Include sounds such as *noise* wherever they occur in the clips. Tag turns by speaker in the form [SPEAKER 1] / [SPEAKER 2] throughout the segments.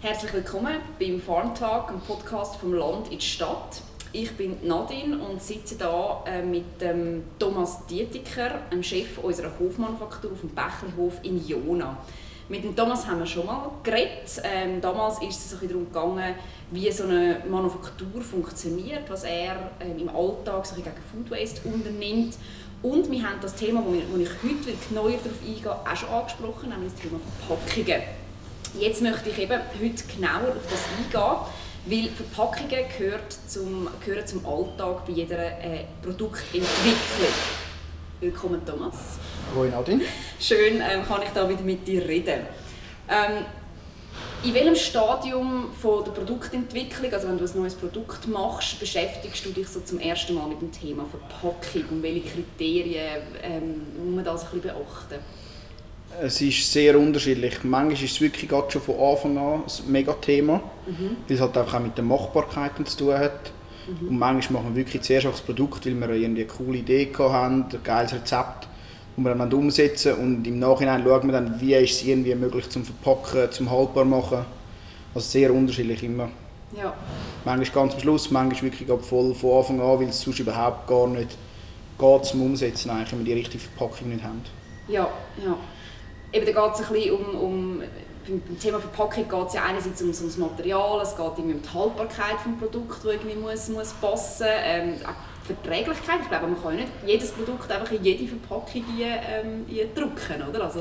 [SPEAKER 1] Herzlich willkommen beim Farmtag, einem Podcast vom Land in die Stadt. Ich bin Nadine und sitze hier äh, mit dem Thomas Dietiker, dem Chef unserer Hofmanufaktur auf dem Bächlihof in Jona. Mit dem Thomas haben wir schon mal geredet. Ähm, damals ist es darum gegangen, wie so eine Manufaktur funktioniert, was er ähm, im Alltag so gegen Food Waste unternimmt. Und wir haben das Thema, wo, wo ich heute genauer darauf eingehe, auch schon angesprochen, nämlich das Thema Verpackungen. Jetzt möchte ich eben heute genauer auf das eingehen, weil Verpackungen gehört zum, gehören zum Alltag bei jeder äh, Produktentwicklung. Willkommen Thomas.
[SPEAKER 2] Hallo Nadine.
[SPEAKER 1] Schön ähm, kann ich da wieder mit dir reden. Ähm, in welchem Stadium von der Produktentwicklung, also wenn du ein neues Produkt machst, beschäftigst du dich so zum ersten Mal mit dem Thema Verpackung und welche Kriterien ähm, muss man da so ein bisschen beachten?
[SPEAKER 2] Es ist sehr unterschiedlich. Manchmal ist es wirklich gerade schon von Anfang an ein Megathema, mhm. weil es halt einfach auch mit den Machbarkeiten zu tun hat. Mhm. Und manchmal machen wir wirklich zuerst auch das Produkt, weil wir irgendwie eine coole Idee haben, ein geiles Rezept, das wir dann umsetzen und im Nachhinein schauen wir dann, wie ist es irgendwie möglich zum Verpacken, zum haltbar machen. Also sehr unterschiedlich immer. Ja. Manchmal ganz am Schluss, manchmal wirklich voll von Anfang an, weil es sonst überhaupt gar nicht geht zum Umsetzen, eigentlich, wenn wir die richtige Verpackung nicht haben.
[SPEAKER 1] Ja, ja eben, da geht es ein bisschen um, um beim Thema Verpackung geht es ja einerseits um, um das Material, es geht irgendwie um die Haltbarkeit des Produkts, das irgendwie muss, muss passen ähm, Verträglichkeit. Ich glaube, man kann nicht jedes Produkt einfach in jede Verpackung ähm, drücken, oder? Also,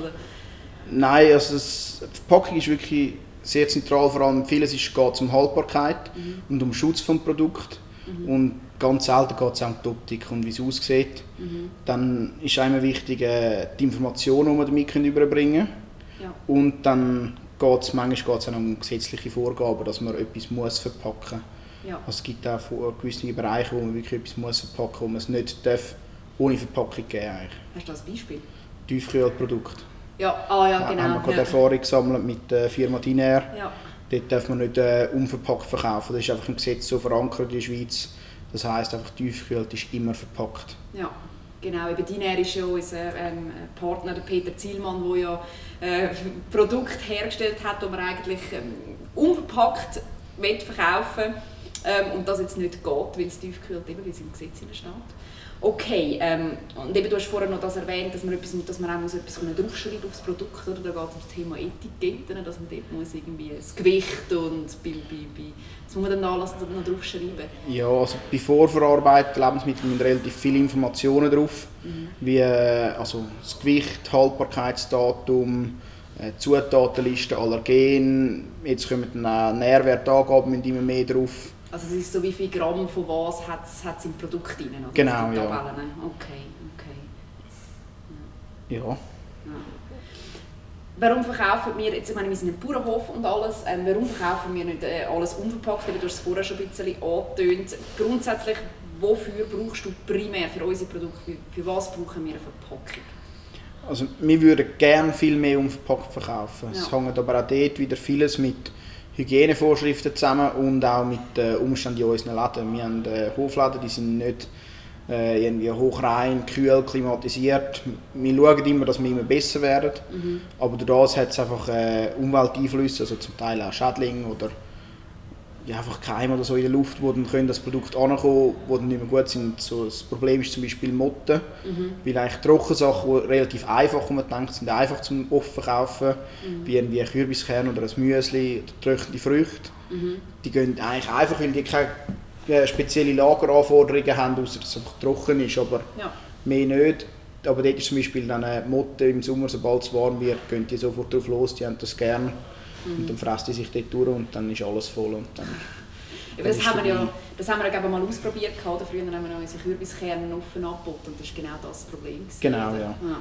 [SPEAKER 2] Nein, also das, die Verpackung ist wirklich sehr zentral, vor allem vieles ist, geht um Haltbarkeit mhm. und um Schutz des Produkts. Mhm. Und ganz selten geht es auch um die Optik und wie es aussieht. Mhm. Dann ist einmal wichtig, äh, die Informationen, die wir damit überbringen können. Ja. Und dann geht es manchmal geht's auch um gesetzliche Vorgaben, dass man etwas muss verpacken muss. Ja. Also es gibt auch gewisse Bereiche, wo man wirklich etwas muss verpacken muss, wo man es nicht darf, ohne Verpackung geben
[SPEAKER 1] eigentlich. Hast du das Beispiel?
[SPEAKER 2] Tiefkühlprodukt.
[SPEAKER 1] Ja, ah ja, genau.
[SPEAKER 2] Da haben wir gerade ja. Erfahrung gesammelt mit der Firma Diner. Ja. Dort darf man nicht äh, unverpackt verkaufen. Das ist einfach im Gesetz so verankert in der Schweiz. Das heisst, einfach tiefgekühlt ist immer verpackt.
[SPEAKER 1] Ja, genau. Eben Diner ist ja unser ähm, Partner, Peter Zielmann, der ja äh, Produkt hergestellt hat, das man eigentlich ähm, unverpackt verkaufen ähm, und das jetzt nicht geht, weil es tiefgekühlt eben, wie es im Gesetz steht. Okay, ähm, und eben, du hast vorher noch das erwähnt, dass man, etwas, dass man auch muss etwas draufschreiben auf das Produkt, oder? Da geht es um das Thema Etiketten, dass man dort muss irgendwie das Gewicht und bei, bei, bei, was muss man dann alles noch draufschreiben?
[SPEAKER 2] Ja, also bei vorverarbeiteten Lebensmitteln sind relativ viele Informationen drauf, mhm. wie äh, also das Gewicht, Haltbarkeitsdatum, äh, Zutatenliste, Allergen, jetzt kommen dann auch Nährwertangaben mit immer mehr drauf
[SPEAKER 1] also es ist so, wie viel Gramm von was hat es im Produkt drin? Oder?
[SPEAKER 2] Genau, ja.
[SPEAKER 1] Okay, okay.
[SPEAKER 2] Ja. ja.
[SPEAKER 1] Warum verkaufen wir, jetzt, ich meine, wir sind ein Bauernhof und alles, ähm, warum verkaufen wir nicht äh, alles unverpackt? Du hast es vorher schon ein bisschen angetönt. Grundsätzlich, wofür brauchst du primär für unsere Produkte, für, für was brauchen wir eine Verpackung?
[SPEAKER 2] Also wir würden gerne viel mehr unverpackt verkaufen. Ja. Es hängt aber auch dort wieder vieles mit Hygienevorschriften zusammen und auch mit den Umständen in unseren Läden. Wir haben äh, Hofläden, die sind nicht äh, irgendwie hochrein, kühl, klimatisiert. Wir schauen immer, dass wir immer besser werden, mhm. aber durch das hat es einfach äh, Umwelteinflüsse, also zum Teil auch Schädlinge oder ja, einfach Keime oder so in der Luft, wo dann können das Produkt ankommen, wo dann nicht mehr gut sind. So, das Problem ist zum Beispiel Motten, mhm. weil eigentlich Trockensachen, die relativ einfach, man denkt, sind einfach zum offen verkaufen, mhm. wie ein Kürbiskern oder ein Müsli oder trockene Früchte. Mhm. Die gehen eigentlich einfach, weil die keine spezielle Lageranforderungen haben, außer dass es einfach trocken ist, aber ja. mehr nicht. Aber dort ist zum Beispiel dann eine Motte im Sommer, sobald es warm wird, gehen die sofort drauf los, die haben das gerne. Mhm. Und dann fräst die sich dort durch und dann ist alles voll. Und dann,
[SPEAKER 1] ja, das, haben wir ja, das haben wir ja mal ausprobiert. Oder? Früher haben wir noch unsere Kürbiskerne offen angeboten und das war genau das Problem.
[SPEAKER 2] Genau,
[SPEAKER 1] ja.
[SPEAKER 2] ja.
[SPEAKER 1] ja.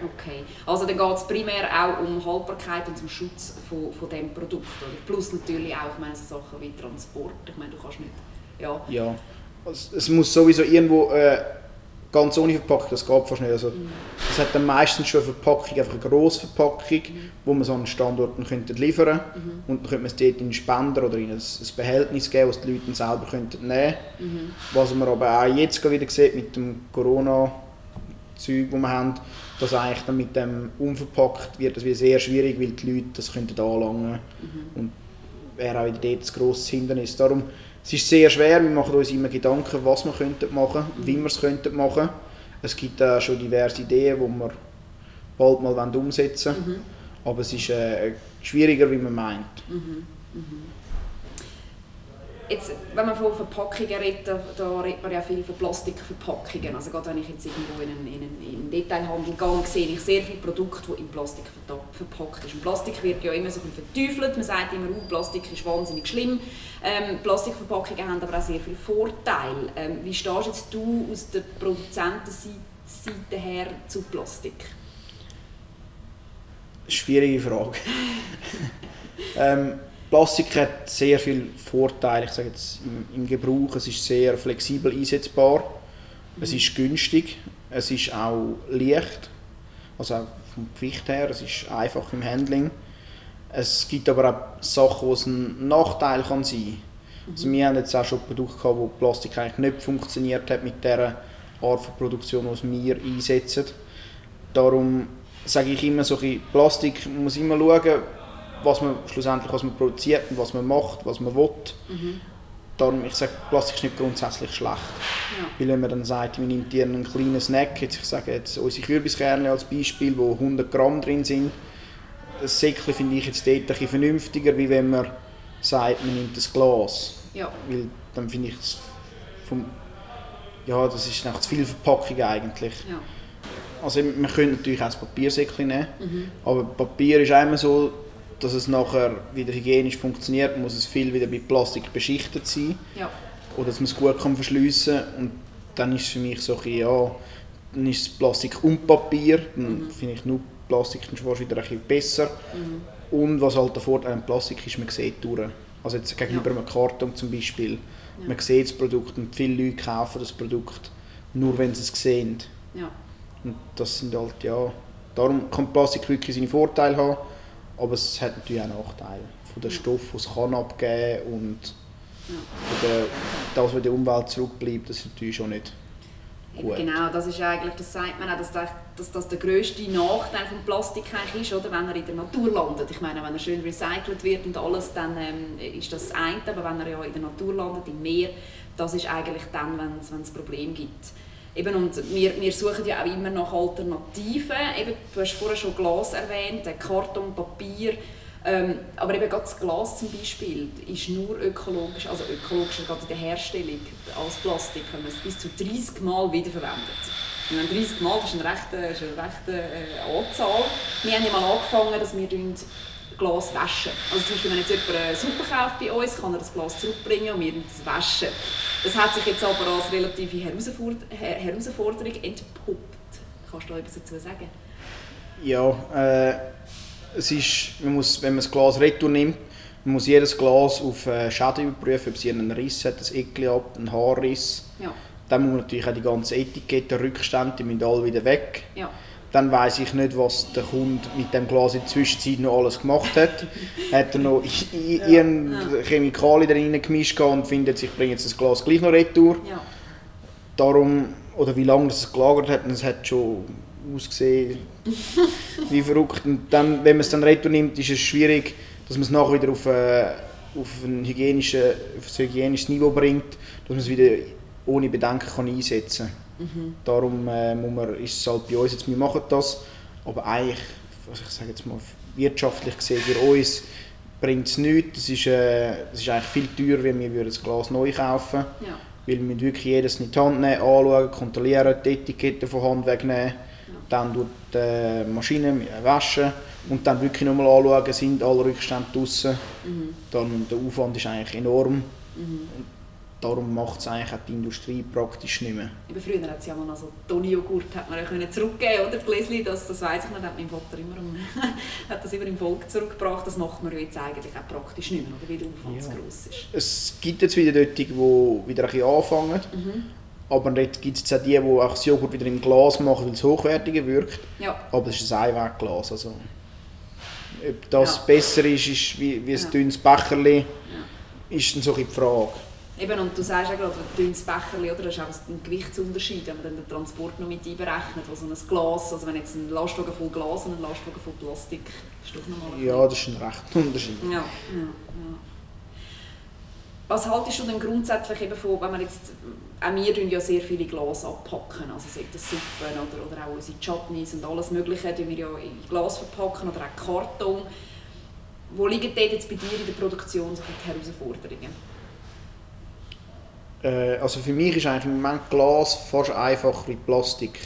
[SPEAKER 1] Okay. Also dann geht es primär auch um Haltbarkeit und zum Schutz von, von diesem Produkt. Oder? Plus natürlich auch ich meine, so Sachen wie Transport. Ich meine, du kannst nicht... Ja.
[SPEAKER 2] ja. Also, es muss sowieso irgendwo... Äh, ganz ohne Verpackung, das geht fast nicht. Also, mhm. Es hat dann meistens schon eine Verpackung, einfach eine grosse Verpackung, mhm. wo man so an Standorten könnte liefern mhm. und dann könnte man es dort in einen Spender oder in ein, ein Behältnis geben, das die Leute selber könnten nehmen könnten. Mhm. Was man aber auch jetzt wieder sieht mit dem Corona-Zeug, das wir haben, dass eigentlich dann mit dem unverpackt wird das sehr schwierig, weil die Leute das könnten anlangen mhm. und wäre auch dort ein grosses Hindernis. Darum, es ist sehr schwer, wir machen uns immer Gedanken, was wir könnten machen, wie wir es könnten machen. Es gibt auch schon diverse Ideen, die wir bald mal umsetzen wollen. Mhm. Aber es ist äh, schwieriger, wie man meint. Mhm. Mhm.
[SPEAKER 1] Jetzt, wenn man von Verpackungen redet, da, redet man ja viel von Plastikverpackungen. Also gerade wenn ich jetzt irgendwo in einen, in einen, in einen Detailhandel gehe, sehe ich sehr viele Produkte, die in Plastik verpackt sind. Und Plastik wird ja immer so ein verteufelt. Man sagt immer, oh, Plastik ist wahnsinnig schlimm. Ähm, Plastikverpackungen haben aber auch sehr viele Vorteile. Ähm, wie stehst jetzt du aus der Produzentenseite her zu Plastik?
[SPEAKER 2] Schwierige Frage. *laughs* ähm, Plastik hat sehr viele Vorteile. Ich sage jetzt im, im Gebrauch, es ist sehr flexibel einsetzbar, mhm. es ist günstig, es ist auch leicht, also auch vom Gewicht her, es ist einfach im Handling. Es gibt aber auch Sachen, wo es ein Nachteil kann sein kann. Also wir haben jetzt auch schon Produkte gehabt, wo Plastik eigentlich nicht funktioniert hat mit der Art von Produktion, die wir einsetzen. Darum sage ich immer, so ein Plastik muss immer schauen, was man schlussendlich was man produziert und was man macht, was man will. Mhm. Darum, ich sage, Plastik ist nicht grundsätzlich schlecht. Ja. Weil wenn man dann sagt, man nimmt dir einen kleinen Snack, jetzt, ich sage jetzt unsere Kürbiskerne als Beispiel, wo 100 Gramm drin sind, das Säckchen finde ich jetzt dort ein vernünftiger, wie wenn man sagt, man nimmt ein Glas. Ja. Weil dann finde ich es vom, ja, das ist nach zu viel Verpackung eigentlich. Ja. Also man könnte natürlich auch das Papiersäckchen nehmen, mhm. aber Papier ist immer so, dass es nachher wieder hygienisch funktioniert, muss es viel wieder mit Plastik beschichtet sein. Ja. Oder dass man es gut kann verschliessen kann. Und dann ist es für mich so ein ja, dann ist es Plastik und Papier. Dann mhm. finde ich nur Plastik ist fast wieder ein bisschen besser. Mhm. Und was halt der Vorteil an Plastik ist, man sieht durch. Also jetzt gegenüber ja. einem Karton zum Beispiel. Ja. Man sieht das Produkt und viele Leute kaufen das Produkt nur, wenn sie es sehen. Ja. Und das sind halt, ja, darum kann Plastik wirklich seine Vorteile haben. Aber es hat natürlich auch Nachteile. Von den Stoffen, die es kann abgeben und ja. der, das, was der Umwelt zurückbleibt, das ist natürlich schon nicht gut.
[SPEAKER 1] Genau, das ist eigentlich, das sagt man auch, dass, das, dass das der grösste Nachteil von Plastik eigentlich ist, oder? wenn er in der Natur landet. Ich meine, wenn er schön recycelt wird und alles, dann ähm, ist das eine, aber wenn er ja in der Natur landet, im Meer, das ist eigentlich dann, wenn es ein Problem gibt. Eben, und wir, wir suchen ja auch immer nach Alternativen. Eben, du hast vorher schon Glas erwähnt, Karton, Papier. Ähm, aber eben gerade das Glas zum Beispiel ist nur ökologisch, also ökologisch gerade in der Herstellung als Plastik, wenn man es bis zu 30 Mal wiederverwendet. Und 30 Mal das ist eine rechte, ist eine rechte äh, Anzahl. Wir haben ja mal angefangen, dass wir Glas waschen. Also zum Beispiel, wenn jetzt jemand eine Suppe kauft bei uns, kann er das Glas zurückbringen und wir das waschen. Das hat sich jetzt aber als relative Herausforderung entpuppt. Kannst du da etwas dazu sagen?
[SPEAKER 2] Ja, äh, es ist, man muss, wenn man das Glas retour nimmt, man muss jedes Glas auf äh, Schäden überprüfen, ob es einen Riss hat, ein Eckli ab, einen Haarriss. Ja. Dann muss man natürlich auch die ganzen Etiketten, Rückstände, die müssen alle wieder weg. Ja dann weiß ich nicht, was der Kunde mit dem Glas in der Zwischenzeit noch alles gemacht hat. hat er noch ja. irgendeine. Chemikalien drin gemischt und findet, ich bringe jetzt das Glas gleich noch retour. Ja. Darum, oder wie lange es gelagert hat, es hat schon ausgesehen wie *laughs* verrückt. Und dann, wenn man es dann retour nimmt, ist es schwierig, dass man es nachher wieder auf, äh, auf, ein hygienische, auf ein hygienisches Niveau bringt, dass man es wieder ohne Bedenken kann einsetzen kann. Mhm. Darum äh, muss man, ist es halt bei uns jetzt, wir machen das, aber eigentlich, was ich sage jetzt mal, wirtschaftlich gesehen für uns bringt es nichts. Das ist, äh, das ist eigentlich viel teurer, wenn wir das Glas neu kaufen ja. Weil wir wirklich jedes in die Hand nehmen, anschauen, kontrollieren, die Etikette von Hand wegnehmen, ja. dann durch die Maschine waschen und dann wirklich nochmal anschauen, sind alle Rückstände draußen. Mhm. Dann, der Aufwand ist eigentlich enorm. Mhm darum macht es eigentlich auch die Industrie praktisch nicht mehr.
[SPEAKER 1] Eben früher hat es ja mal noch so Toni-Joghurt hat man ja können zurückgeben oder Gläschen, das, das weiss ich noch, hat mein Vater immer, *laughs* hat das immer im Volk zurückgebracht. Das macht man jetzt eigentlich auch praktisch nicht mehr, oder, weil der Aufwand ja. gross ist.
[SPEAKER 2] Es gibt jetzt wieder dort, die wieder ein bisschen anfangen, mhm. aber dort gibt es auch die, die auch das Joghurt wieder im Glas machen, weil es hochwertiger wirkt. Ja. Aber es ist ein Einwegglas, also ob das ja. besser ist, ist wie, wie ein ja. dünnes Becherli, ist dann so die Frage.
[SPEAKER 1] Eben, und du sagst ja gerade, ein dünnes Becherli, oder, das ist auch ein Gewichtsunterschied, wenn man dann den Transport noch mit einberechnet, wo so ein Glas, also wenn jetzt ein Lastwagen voll Glas und ein Lastwagen voll Plastik, ist doch
[SPEAKER 2] nochmal Ja, das ist ein rechter Unterschied.
[SPEAKER 1] Ja, ja, ja. Was haltest du denn grundsätzlich eben von, wenn man jetzt, auch wir tun ja sehr viele Glas abpacken, also sei das Suppen oder, oder auch unsere Chutneys und alles mögliche, tun wir ja in Glas verpacken oder auch Karton. Wo liegen dort jetzt bei dir in der Produktion so die Herausforderungen?
[SPEAKER 2] Äh, also für mich ist eigentlich im Moment Glas fast einfacher wie Plastik.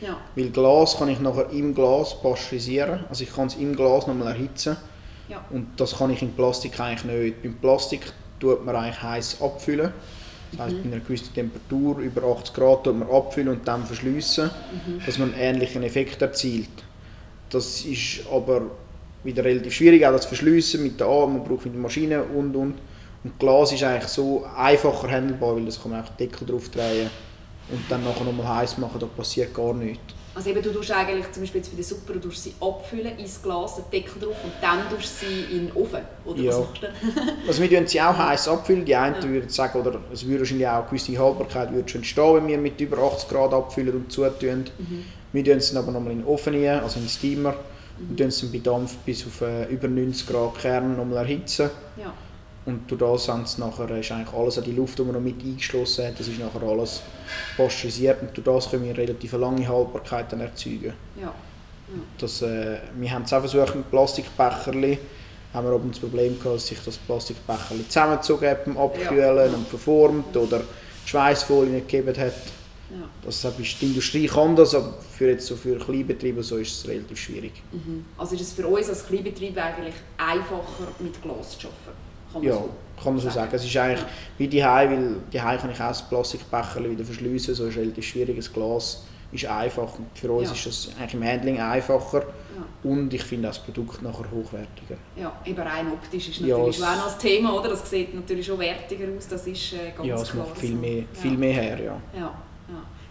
[SPEAKER 1] Ja.
[SPEAKER 2] Weil Glas kann ich nachher im Glas pasteurisieren, also ich kann es im Glas nochmal erhitzen.
[SPEAKER 1] Ja.
[SPEAKER 2] Und das kann ich in Plastik eigentlich nicht. Beim Plastik tut man eigentlich heiß abfüllen. Das heisst,
[SPEAKER 1] Mhm.
[SPEAKER 2] bei einer gewissen Temperatur, über 80 Grad, tut man abfüllen und dann verschliessen,
[SPEAKER 1] Mhm.
[SPEAKER 2] dass man einen ähnlichen Effekt erzielt. Das ist aber wieder relativ schwierig, auch das Verschliessen mit der A, man braucht wieder Maschine und und. Und Glas ist eigentlich so einfacher handelbar, weil das kann man einfach den Deckel drauf drehen und dann nachher nochmal heiß machen, da passiert gar nichts.
[SPEAKER 1] Also eben, du tust eigentlich zum Beispiel jetzt bei der Suppe, du tust sie abfüllen ins Glas, den Deckel drauf und dann tust du sie in den Ofen, oder
[SPEAKER 2] Ja.
[SPEAKER 1] was machst du? *laughs*
[SPEAKER 2] Also wir tun sie auch heiß abfüllen. Die einen
[SPEAKER 1] Ja.
[SPEAKER 2] würden sagen, oder es würde wahrscheinlich auch eine gewisse Haltbarkeit würde schon entstehen, wenn wir mit über 80 Grad abfüllen und zutun.
[SPEAKER 1] Mhm.
[SPEAKER 2] Wir tun sie aber nochmal in den Ofen rein, also in den Steamer.
[SPEAKER 1] Mhm.
[SPEAKER 2] Und tun sie bei Dampf bis auf äh, über 90 Grad Kern nochmal erhitzen.
[SPEAKER 1] Ja.
[SPEAKER 2] Und durch das haben sie nachher, ist eigentlich alles, auch die Luft, die man noch mit eingeschlossen hat, das ist nachher alles pasteurisiert. Und durch das können wir relativ lange Haltbarkeit dann erzeugen.
[SPEAKER 1] Ja.
[SPEAKER 2] Das, äh, wir haben es auch versucht mit Plastikbecherli. Haben wir aber das Problem gehabt, dass sich das Plastikbecherli zusammengezogen hat beim Abkühlen
[SPEAKER 1] Ja.
[SPEAKER 2] und verformt oder die Schweißfolie nicht gegeben hat.
[SPEAKER 1] Ja.
[SPEAKER 2] Das ist, die Industrie kann das, aber für, jetzt so für Kleinbetriebe so ist es relativ schwierig.
[SPEAKER 1] Mhm. Also ist es für uns als Kleinbetrieb eigentlich einfacher mit Glas zu arbeiten? Kann man
[SPEAKER 2] Ja,
[SPEAKER 1] so
[SPEAKER 2] kann man so sagen. Es ist eigentlich
[SPEAKER 1] Ja.
[SPEAKER 2] wie die weil die kann ich auch das Plastikbecherli wieder verschliessen, so ist relativ schwierig. Das Glas ist einfach für uns
[SPEAKER 1] Ja.
[SPEAKER 2] ist das eigentlich im Handling einfacher
[SPEAKER 1] Ja.
[SPEAKER 2] und ich finde das Produkt nachher hochwertiger.
[SPEAKER 1] Ja, eben rein optisch ist
[SPEAKER 2] Ja,
[SPEAKER 1] natürlich
[SPEAKER 2] es-
[SPEAKER 1] auch noch das Thema, oder? Das sieht natürlich schon wertiger aus, das ist äh, ganz
[SPEAKER 2] ja, es
[SPEAKER 1] klar
[SPEAKER 2] macht viel mehr,
[SPEAKER 1] ja.
[SPEAKER 2] viel mehr her, ja.
[SPEAKER 1] Ja, ja.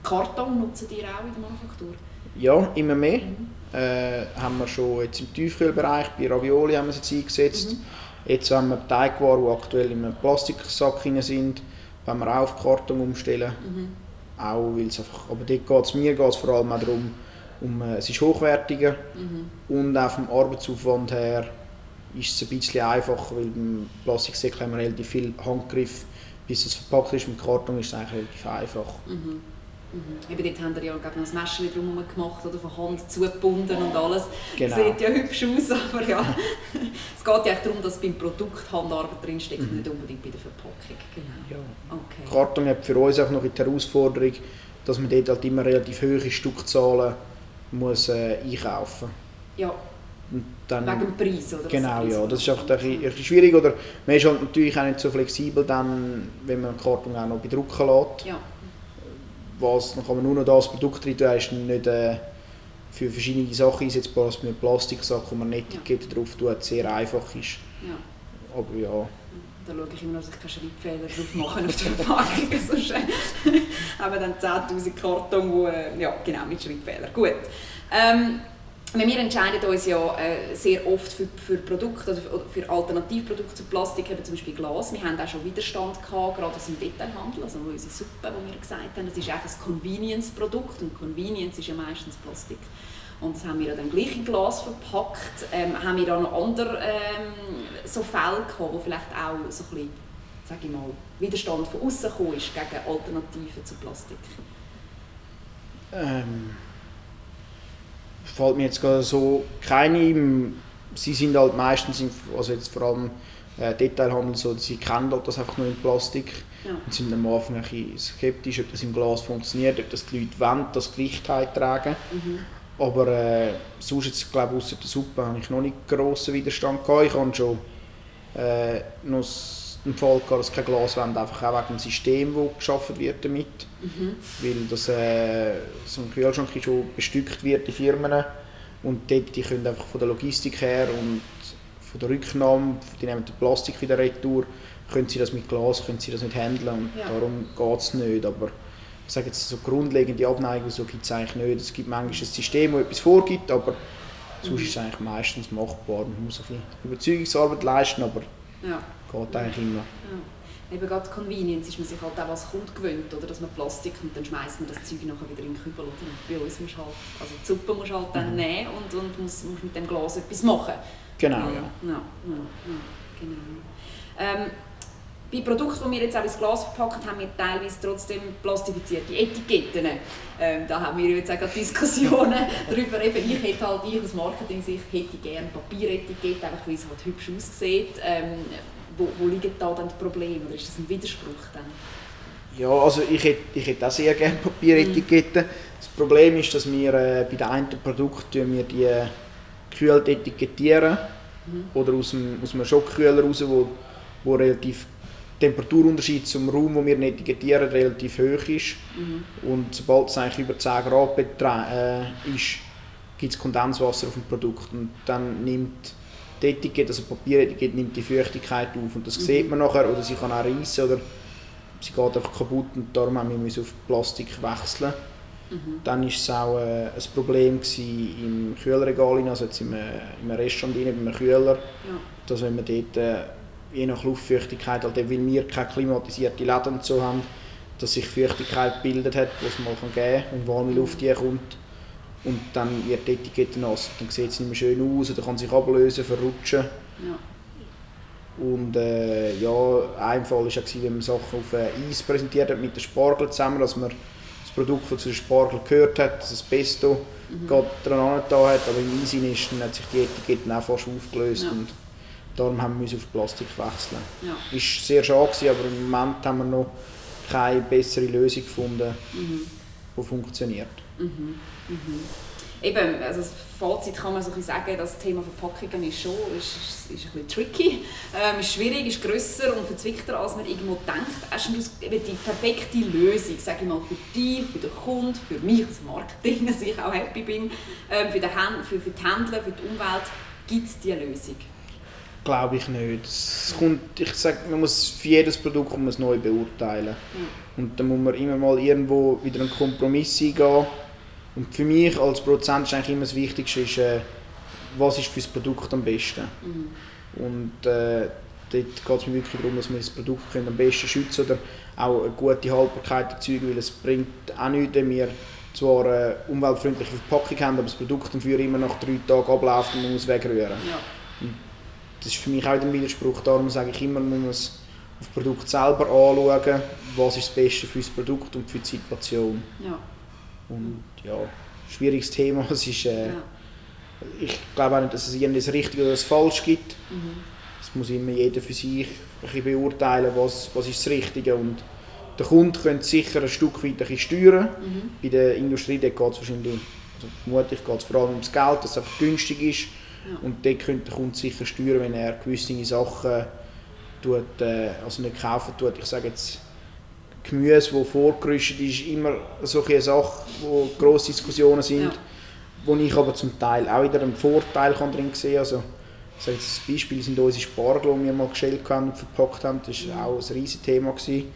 [SPEAKER 1] Karton nutzen die auch in der Manufaktur?
[SPEAKER 2] Ja, immer mehr.
[SPEAKER 1] Mhm.
[SPEAKER 2] Äh, haben wir schon jetzt im Tiefkühlbereich, bei Ravioli haben wir es jetzt eingesetzt.
[SPEAKER 1] Mhm.
[SPEAKER 2] Jetzt haben wir Teigwaren, die aktuell in einem Plastiksack drin sind, wenn wir auch auf Karton umstellen.
[SPEAKER 1] Mhm.
[SPEAKER 2] Auch, weil es einfach, aber dort geht's, mir geht es vor allem auch darum, um, äh, es ist hochwertiger
[SPEAKER 1] Mhm.
[SPEAKER 2] und auch vom Arbeitsaufwand her ist es ein bisschen einfacher, weil beim Plastiksäckchen haben wir relativ viel Handgriff, bis es verpackt ist. Mit Karton ist es eigentlich relativ einfach.
[SPEAKER 1] Mhm. Mhm. Eben dort haben wir ja glaube noch ein Messchen drumherum gemacht, oder von Hand zugebunden und alles.
[SPEAKER 2] Genau.
[SPEAKER 1] Sieht ja hübsch aus, *laughs* aber ja. es geht ja eigentlich darum, dass beim Produkt Handarbeit drinsteckt,
[SPEAKER 2] Mhm.
[SPEAKER 1] nicht unbedingt bei der Verpackung. Genau.
[SPEAKER 2] Ja.
[SPEAKER 1] Okay.
[SPEAKER 2] Karton hat für uns auch noch die Herausforderung, dass man dort halt immer relativ hohe Stückzahlen muss, äh, einkaufen
[SPEAKER 1] Ja,
[SPEAKER 2] und dann,
[SPEAKER 1] wegen dem Preis, oder?
[SPEAKER 2] Genau, ja, das ist einfach ein bisschen- ein bisschen schwierig. Oder man ist halt natürlich auch nicht so flexibel, dann, wenn man den Karton auch noch bedrucken lässt.
[SPEAKER 1] Ja,
[SPEAKER 2] Was, dann kann man nur noch das Produkt rein tun, ist nicht äh, für verschiedene Sachen einsetzbar, als mit einem Plastiksack, wo man eine Etikette drauf tut, sehr einfach ist.
[SPEAKER 1] ja.
[SPEAKER 2] Aber ja,
[SPEAKER 1] Da schaue ich immer, dass ich keine Schreibfehler drauf mache auf der Verpackung. *laughs* Sonst äh, *laughs* haben wir dann 10'000 Karton, die, äh, ja, genau, mit Schreibfehlern. Gut. Ähm, wir entscheiden uns ja äh, sehr oft für, für Produkte oder für, Alternativprodukte zu Plastik, eben zum Beispiel Glas. Wir haben auch schon Widerstand gehabt, gerade aus dem Detailhandel, also unsere Suppe, die wir gesagt haben, das ist eigentlich ein Convenience-Produkt und Convenience ist ja meistens Plastik. Und das haben wir dann gleich in Glas verpackt. Ähm, haben wir da noch andere ähm, so Fälle gehabt, wo vielleicht auch so ein bisschen, sag ich mal, Widerstand von außen gekommen ist gegen Alternativen zu Plastik?
[SPEAKER 2] ähm, fällt mir jetzt gerade so keine ein. Sie sind halt meistens, im, also jetzt vor allem äh, Detailhandel, so, sie kennen halt das einfach nur in Plastik.
[SPEAKER 1] Ja.
[SPEAKER 2] und sind am Anfang ein bisschen skeptisch, ob das im Glas funktioniert, ob das die Leute wollen, das Gewicht tragen.
[SPEAKER 1] Mhm.
[SPEAKER 2] Aber äh, sonst jetzt, glaube ich, außer der Suppe habe ich noch nicht grossen Widerstand gehabt. Ich habe schon äh, noch den Fall gehabt, dass kein Glas wollen, einfach auch wegen dem System, das geschaffen wird damit.
[SPEAKER 1] Mhm.
[SPEAKER 2] Weil das, äh, so ein Kühlschrank schon bestückt wird in Firmen und dort, die können einfach von der Logistik her und von der Rücknahme, die nehmen den Plastik wieder retour, können sie das mit Glas, können sie das nicht handeln und
[SPEAKER 1] Ja.
[SPEAKER 2] darum geht es nicht. Aber ich sage jetzt, so grundlegende Abneigung so gibt es eigentlich nicht. Es gibt manchmal ein System, das etwas vorgibt, aber sonst ist es eigentlich meistens machbar. Man muss ein bisschen Überzeugungsarbeit leisten, aber
[SPEAKER 1] Ja.
[SPEAKER 2] Geht eigentlich immer.
[SPEAKER 1] Ja. Eben gerade Convenience ist man sich halt auch als Kunde gewöhnt, oder? dass man Plastik und dann schmeißt man das Zeug nachher wieder in den Kübel. Oder? Bei uns musst halt, also die Suppe musst halt dann
[SPEAKER 2] Mhm.
[SPEAKER 1] nehmen und, und musst, musst mit dem Glas etwas machen.
[SPEAKER 2] Genau, ja.
[SPEAKER 1] ja, ja, ja genau. Ähm, bei Produkten, die wir jetzt auch ins Glas verpacken, haben wir teilweise trotzdem plastifizierte Etiketten. Ähm, da haben wir jetzt auch Diskussionen *laughs* darüber. Eben, ich hätte halt, ich aus Marketing-Sicht hätte gerne Papieretikette, einfach weil es halt hübsch aussieht. Ähm, wo, wo liegen da dann die Probleme? Oder ist das ein Widerspruch dann?
[SPEAKER 2] Ja, also ich hätte, ich hätte auch sehr gerne Papieretiketten. Mhm. Das Problem ist, dass wir äh, bei den einen Produkten wir die äh, gekühlt etikettieren mhm. oder aus, dem, aus einem Schockkühler raus, wo, wo relativ Temperaturunterschied zum Raum, wo wir etikettieren, relativ hoch ist. Mhm. Und sobald es eigentlich über 10 Grad äh, ist, gibt es Kondenswasser auf dem Produkt. Und dann nimmt die Etikette, also Papieretikette, nimmt die Feuchtigkeit auf. Und das mhm. sieht man nachher, oder sie kann auch reissen, oder sie geht einfach kaputt und darum haben wir auf Plastik wechseln. Mhm. Dann war es auch äh, ein Problem im Kühlregal, also jetzt im, äh, im Restaurant rein, beim Kühler, ja. dass wenn man dort äh, je nach Luftfeuchtigkeit, halt, weil wir keine klimatisierte Läden so haben, dass sich Feuchtigkeit gebildet hat, die es mal geben kann und warme Luft hier kommt. Und dann wird die Etikette nass. Dann sieht es nicht mehr schön aus, oder kann sich ablösen, verrutschen. Ja. Und äh, ja, ein Fall war auch, wenn man Sachen auf äh, Eis präsentiert hat mit den Spargel zusammen, dass man das Produkt, das zu den Spargel gehört hat, das Pesto, mhm. gerade dran da hat, aber im Eis ist, dann hat sich die Etikette auch fast aufgelöst. Ja. Und darum haben wir auf Plastik wechseln. Ja. Ist sehr schade gewesen, aber im Moment haben wir noch keine bessere Lösung gefunden, mhm. Die funktioniert. Mhm.
[SPEAKER 1] Mhm. Eben, also das Fazit kann man so sagen, das Thema Verpackungen ist schon ist, ist, ein bisschen tricky, ähm, ist schwierig, ist grösser und verzwickter, als man irgendwo denkt. Hast du die perfekte Lösung, sage ich mal, für dich, für den Kunden, für mich als Marketing, *laughs* dass ich auch happy bin, ähm, für, den für, für die Händler, für die Umwelt, gibt es diese Lösung?
[SPEAKER 2] Glaube ich nicht. Es kommt, ich sage, man muss für jedes Produkt muss neu beurteilen. Mhm. Und dann muss man immer mal irgendwo wieder einen Kompromiss eingehen und für mich als Produzent ist eigentlich immer das Wichtigste, ist, äh, was ist für das Produkt am besten. Mhm. Und äh, dort geht es mir wirklich darum, dass wir das Produkt können am besten schützen oder auch eine gute Haltbarkeit erzeugen, weil es bringt auch nichts, wenn wir zwar eine umweltfreundliche Verpackung haben, aber das Produkt dafür immer nach drei Tagen abläuft und man muss wegrühren. Ja. Das ist für mich auch ein Widerspruch, darum sage ich immer, man muss auf das Produkt selber anschauen, was ist das Beste für das Produkt und für die Situation. Ja. Und ja, schwieriges Thema. *laughs* Es ist, äh, ja. Ich glaube auch nicht, dass es irgendwie das Richtige oder das Falsch gibt. Mhm. Es muss immer jeder für sich ein beurteilen, was, was ist das Richtige und der Kunde könnte sicher ein Stück weit ein steuern. Mhm. Bei der Industrie geht es wahrscheinlich, also vermutlich geht es vor allem ums Geld, dass es einfach günstig ist. Ja. Und dort könnte der Kunde sicher steuern, wenn er gewisse Sachen tut, äh, also nicht kaufen tut. Ich sage jetzt Gemüse, das vorgerüstet ist, immer solche Sachen, wo grosse Diskussionen sind, ja. wo ich aber zum Teil auch wieder einen Vorteil kann drin sehen Also, sage jetzt ein Beispiel sind unsere Spargel, die wir mal gestellt haben und verpackt haben. Das war auch ein riesiges Thema. Gewesen.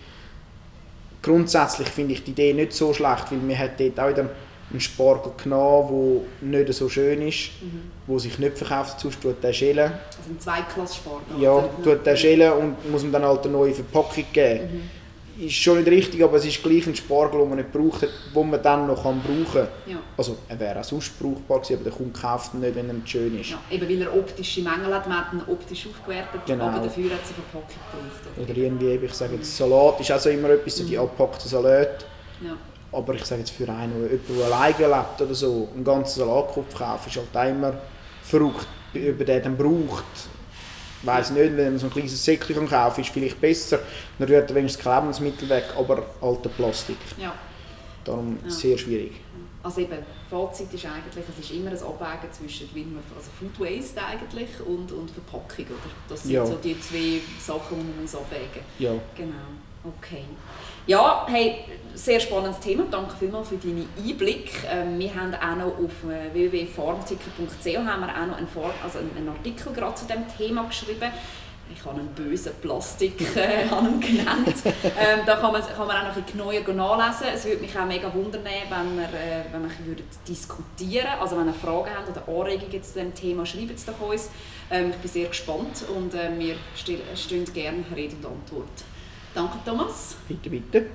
[SPEAKER 2] Grundsätzlich finde ich die Idee nicht so schlecht, weil wir dort auch wieder einen Spargel genommen, der nicht so schön ist, mhm. wo sich nicht verkauft, sonst tut der schälen.
[SPEAKER 1] Also ein Zweiklass-Spargel?
[SPEAKER 2] Ja, tut der schälen und muss man dann halt eine neue Verpackung geben. Mhm ist schon nicht richtig, aber es ist gleich ein Spargel, den man nicht braucht, den man dann noch kann brauchen kann. Ja. Also er wäre auch sonst brauchbar gewesen, aber der Kunde kauft ihn nicht, wenn er nicht schön ist.
[SPEAKER 1] Ja, eben weil er optische Mängel hat, man hat ihn optisch aufgewertet, genau. aber dafür hat es eine Verpackung gebraucht.
[SPEAKER 2] Oder, oder irgendwie, ich sage jetzt Salat ist auch so immer etwas, so die mhm. abgepackten Salat. Ja. Aber ich sage jetzt für einen, der alleine lebt oder so, einen ganzen Salatkopf kaufen, ist halt immer verrückt, ob er den dann braucht ich weiß nicht, wenn man so ein kleines Säckchen kaufen kann, ist vielleicht besser. Dann rührt wenigstens kein Lebensmittel weg, aber alter Plastik. Ja. Darum ja. sehr schwierig.
[SPEAKER 1] Also eben, Fazit ist eigentlich, es ist immer ein Abwägen zwischen also Food Waste eigentlich und, und Verpackung, oder? Das sind ja. so die zwei Sachen, die man muss abwägen muss. Ja. Genau, okay. Ja, hey, sehr spannendes Thema. Danke vielmals für deinen Einblick. Ähm, wir haben auch noch auf äh, noch einen, also einen Artikel gerade zu diesem Thema geschrieben. Ich habe einen bösen Plastik äh, *laughs* genannt. Ähm, da kann man, kann man auch noch ein bisschen nachlesen. Es würde mich auch mega wundern, wenn wir, äh, wenn wir diskutieren Also wenn ihr Fragen habt oder Anregungen zu diesem Thema, schreibt es doch uns. Ähm, ich bin sehr gespannt und äh, wir stehen gerne Rede und Antwort. Danke, Thomas.
[SPEAKER 2] Bitte, bitte.